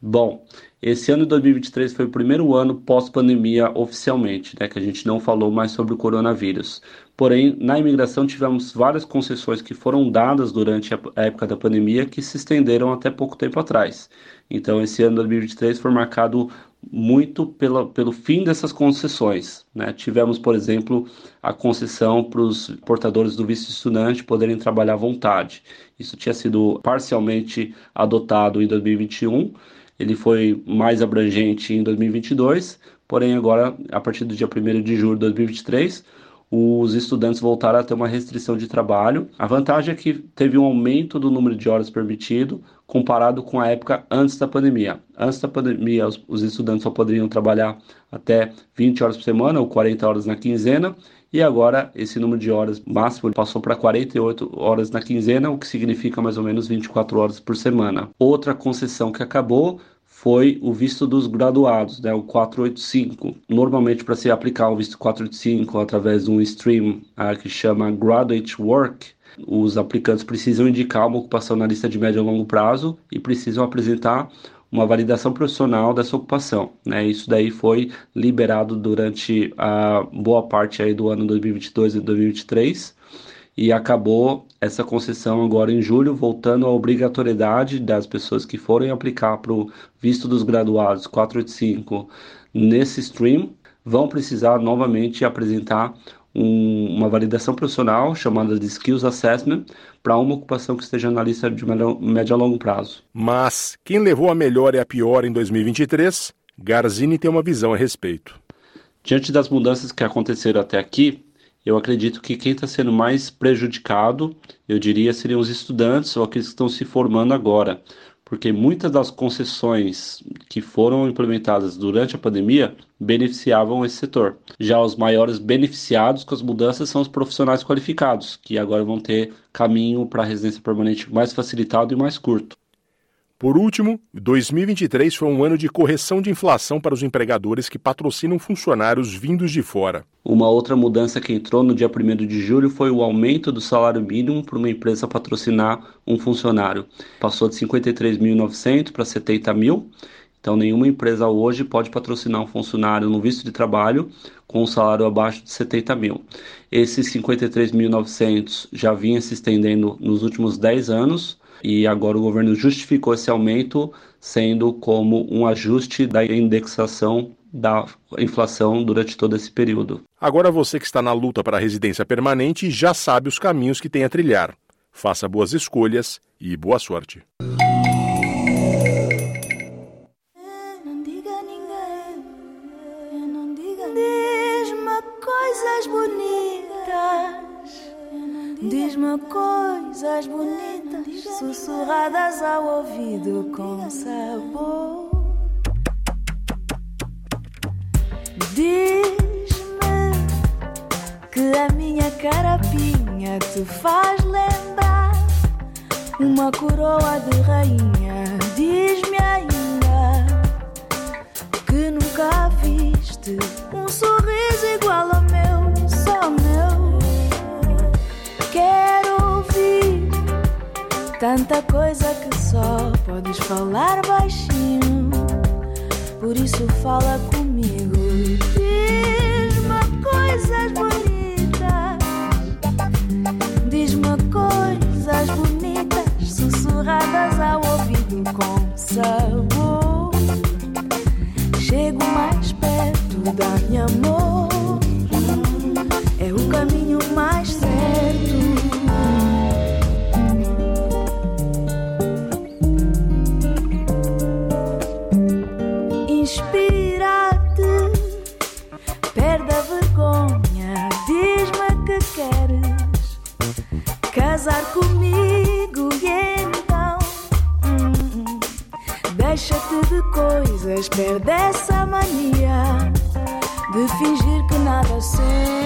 Bom, esse ano de 2023 foi o primeiro ano pós-pandemia oficialmente, né, que a gente não falou mais sobre o coronavírus. Porém, na imigração tivemos várias concessões que foram dadas durante a época da pandemia que se estenderam até pouco tempo atrás. Então, esse ano de 2023 foi marcado muito pela, pelo fim dessas concessões. Né? Tivemos, por exemplo, a concessão para os portadores do visto estudante poderem trabalhar à vontade. Isso tinha sido parcialmente adotado em 2021 ele foi mais abrangente em 2022, porém agora, a partir do dia 1 de julho de 2023, os estudantes voltaram a ter uma restrição de trabalho. A vantagem é que teve um aumento do número de horas permitido comparado com a época antes da pandemia. Antes da pandemia, os, os estudantes só poderiam trabalhar até 20 horas por semana ou 40 horas na quinzena, e agora esse número de horas máximo passou para 48 horas na quinzena, o que significa mais ou menos 24 horas por semana. Outra concessão que acabou foi o visto dos graduados, né, o 485. Normalmente, para se aplicar o visto 485 através de um stream uh, que chama Graduate Work, os aplicantes precisam indicar uma ocupação na lista de médio e longo prazo e precisam apresentar uma validação profissional dessa ocupação. Né? Isso daí foi liberado durante a boa parte aí do ano 2022 e 2023 e acabou essa concessão agora em julho, voltando à obrigatoriedade das pessoas que forem aplicar para o visto dos graduados 485 nesse stream, vão precisar novamente apresentar um, uma validação profissional chamada de Skills Assessment para uma ocupação que esteja na lista de médio a longo prazo. Mas quem levou a melhor e a pior em 2023? Garzini tem uma visão a respeito. Diante das mudanças que aconteceram até aqui, eu acredito que quem está sendo mais prejudicado, eu diria, seriam os estudantes ou aqueles que estão se formando agora, porque muitas das concessões que foram implementadas durante a pandemia beneficiavam esse setor. Já os maiores beneficiados com as mudanças são os profissionais qualificados, que agora vão ter caminho para a residência permanente mais facilitado e mais curto. Por último, 2023 foi um ano de correção de inflação para os empregadores que patrocinam funcionários vindos de fora. Uma outra mudança que entrou no dia 1 de julho foi o aumento do salário mínimo para uma empresa patrocinar um funcionário. Passou de 53.900 para 70 mil. Então, nenhuma empresa hoje pode patrocinar um funcionário no visto de trabalho com um salário abaixo de 70 mil. Esses 53.900 já vinha se estendendo nos últimos 10 anos e agora o governo justificou esse aumento sendo como um ajuste da indexação da inflação durante todo esse período. Agora você que está na luta para a residência permanente já sabe os caminhos que tem a trilhar. Faça boas escolhas e boa sorte. Diz-me coisas bonitas, diz-me coisas bonitas, sussurradas ao ouvido com sabor. Diz-me que a minha carapinha te faz lembrar uma coroa de rainha. Diz-me ainda que nunca viste tanta coisa que só podes falar baixinho. Por isso fala comigo. Diz-me coisas bonitas. Diz-me coisas bonitas, sussurradas ao ouvido com sabor. Chego mais perto, dá-me amor. É o caminho mais coisas, perde essa mania de fingir que nada sente.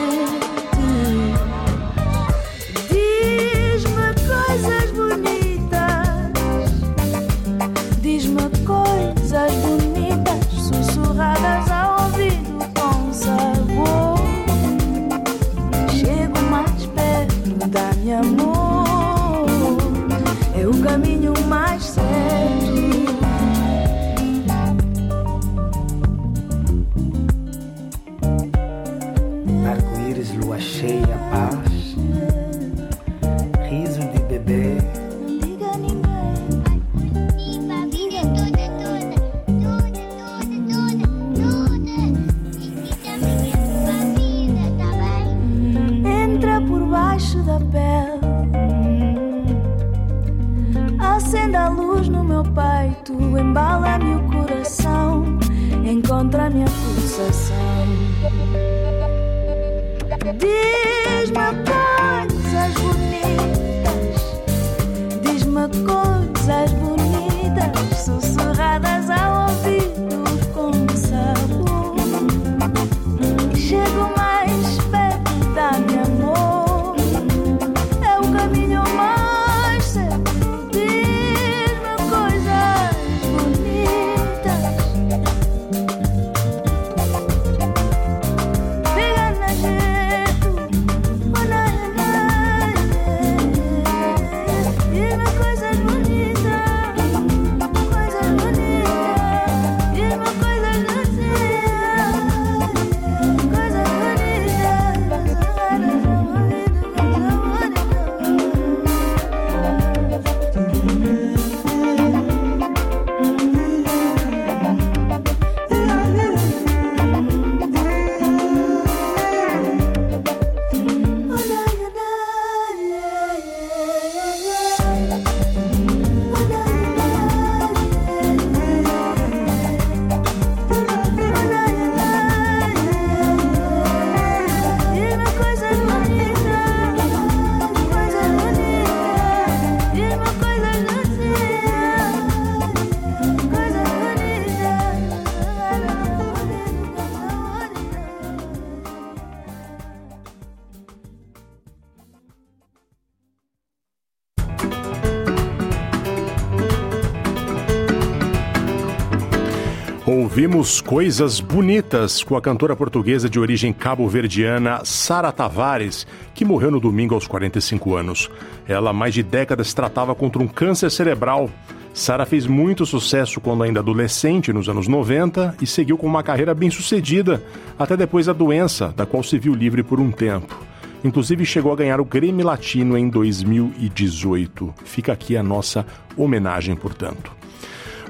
Ouvimos Coisas Bonitas com a cantora portuguesa de origem cabo-verdiana Sara Tavares, que morreu no domingo aos 45 anos. Ela há mais de décadas tratava contra um câncer cerebral. Sara fez muito sucesso quando ainda adolescente, nos anos 90, e seguiu com uma carreira bem sucedida, até depois da doença, da qual se viu livre por um tempo. Inclusive chegou a ganhar o Grêmio Latino em 2018. Fica aqui a nossa homenagem, portanto.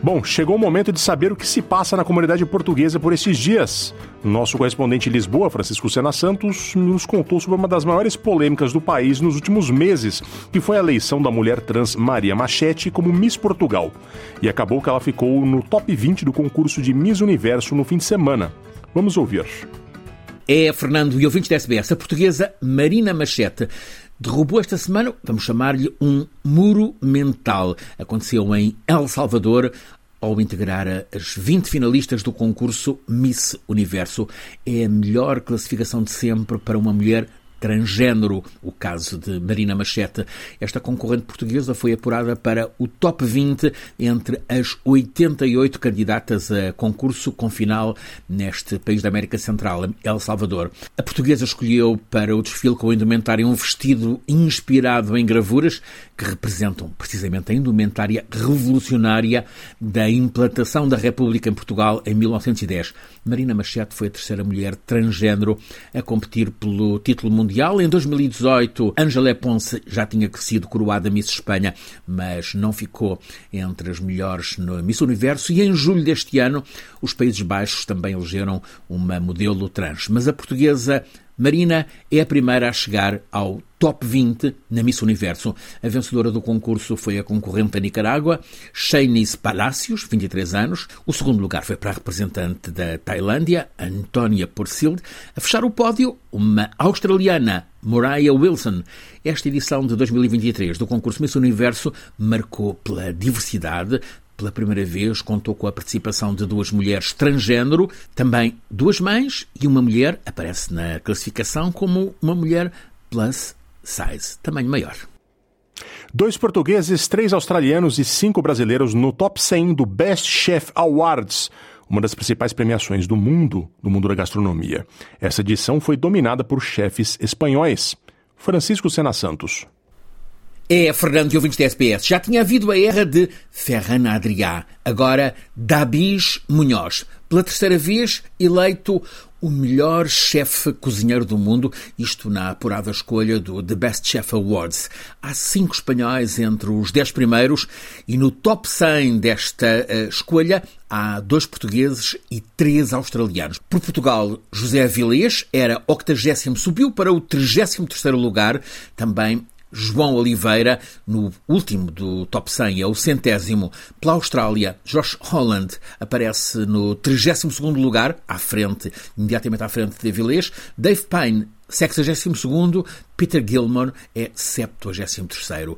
Bom, chegou o momento de saber o que se passa na comunidade portuguesa por esses dias. Nosso correspondente em Lisboa, Francisco Sena Santos, nos contou sobre uma das maiores polêmicas do país nos últimos meses, que foi a eleição da mulher trans Maria Machete como Miss Portugal. E acabou que ela ficou no top 20 do concurso de Miss Universo no fim de semana. Vamos ouvir. É, Fernando e ouvintes da SBS, a portuguesa Marina Machete derrubou esta semana, vamos chamar-lhe um muro mental. Aconteceu em El Salvador, ao integrar as 20 finalistas do concurso Miss Universo. É a melhor classificação de sempre para uma mulher transgênero, o caso de Marina Machete. Esta concorrente portuguesa foi apurada para o top 20 entre as 88 candidatas a concurso com final neste país da América Central, El Salvador. A portuguesa escolheu para o desfile com a indumentária um vestido inspirado em gravuras que representam precisamente a indumentária revolucionária da implantação da República em Portugal em 1910. Marina Machete foi a terceira mulher transgênero a competir pelo título mundial Mundial. Em 2018, Angela Ponce já tinha sido coroada Miss Espanha, mas não ficou entre as melhores no Miss Universo. E em julho deste ano, os Países Baixos também elegeram uma modelo trans. Mas a portuguesa Marina é a primeira a chegar ao top 20 na Miss Universo. A vencedora do concurso foi a concorrente da Nicarágua, Shanice Palacios, 23 anos. O segundo lugar foi para a representante da Tailândia, Antónia Porcild. A fechar o pódio, uma australiana, Moriah Wilson. Esta edição de 2023 do concurso Miss Universo marcou pela diversidade, pela primeira vez contou com a participação de duas mulheres transgênero, também duas mães e uma mulher aparece na classificação como uma mulher plus size, tamanho maior. Dois portugueses, três australianos e cinco brasileiros no top 100 do Best Chef Awards, uma das principais premiações do mundo, do mundo da gastronomia. Essa edição foi dominada por chefes espanhóis. Francisco Sena Santos. É, Fernando e ouvintes da SPS. Já tinha havido a era de Ferran Adrià, agora Dabis Munhoz. Pela terceira vez, eleito o melhor chefe cozinheiro do mundo, isto na apurada escolha do The Best Chef Awards. Há cinco espanhóis entre os dez primeiros e no top 100 desta uh, escolha há dois portugueses e três australianos. Por Portugal, José Avilés era 80 subiu para o 33º lugar, também João Oliveira, no último do top 100, é o centésimo. Pela Austrália, Josh Holland aparece no 32 lugar, à frente, imediatamente à frente de Avilés. Dave Payne, 62 Peter Gilmore é 73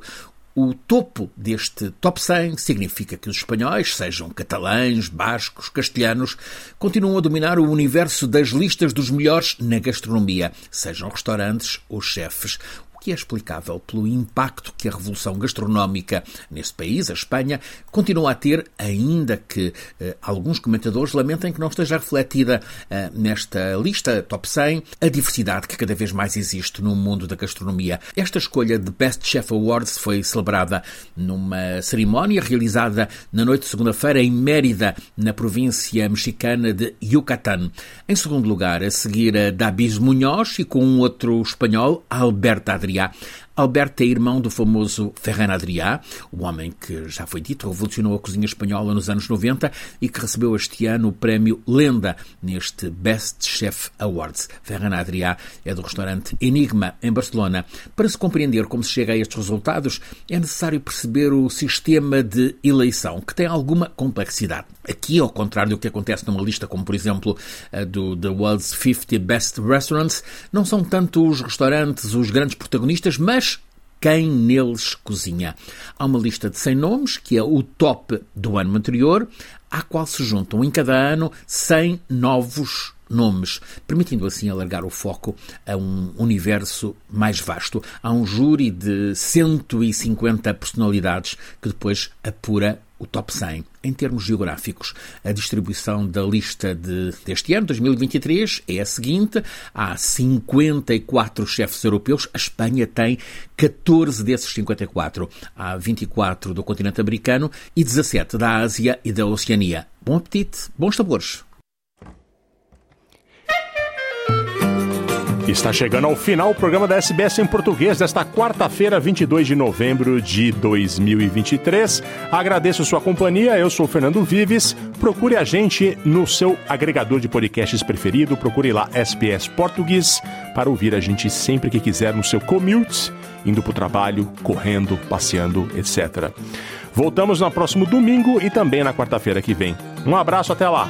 o topo deste top 100 significa que os espanhóis, sejam catalães, bascos, castelhanos, continuam a dominar o universo das listas dos melhores na gastronomia, sejam restaurantes ou chefes que é explicável pelo impacto que a revolução gastronómica nesse país, a Espanha, continua a ter, ainda que eh, alguns comentadores lamentem que não esteja refletida eh, nesta lista top 100 a diversidade que cada vez mais existe no mundo da gastronomia. Esta escolha de Best Chef Awards foi celebrada numa cerimónia realizada na noite de segunda-feira em Mérida, na província mexicana de Yucatán. Em segundo lugar, a seguir a Davis Munhoz e com um outro espanhol, Alberto Adriano. Adrià. Alberto é irmão do famoso Ferran Adrià, o homem que, já foi dito, revolucionou a cozinha espanhola nos anos 90 e que recebeu este ano o prémio Lenda neste Best Chef Awards. Ferran Adrià é do restaurante Enigma, em Barcelona. Para se compreender como se chega a estes resultados, é necessário perceber o sistema de eleição, que tem alguma complexidade. Aqui, ao contrário do que acontece numa lista como, por exemplo, a do The World's 50 Best Restaurants, não são tanto os restaurantes os grandes protagonistas, mas quem neles cozinha. Há uma lista de 100 nomes, que é o top do ano anterior, à qual se juntam em cada ano 100 novos nomes, permitindo assim alargar o foco a um universo mais vasto. Há um júri de 150 personalidades que depois apura o top 100 em termos geográficos. A distribuição da lista de, deste ano, 2023, é a seguinte: há 54 chefes europeus, a Espanha tem 14 desses 54. Há 24 do continente americano e 17 da Ásia e da Oceania. Bom apetite, bons sabores! Está chegando ao final o programa da SBS em português desta quarta-feira, 22 de novembro de 2023. Agradeço sua companhia, eu sou Fernando Vives. Procure a gente no seu agregador de podcasts preferido, procure lá SBS Português para ouvir a gente sempre que quiser no seu commute, indo para o trabalho, correndo, passeando, etc. Voltamos no próximo domingo e também na quarta-feira que vem. Um abraço, até lá!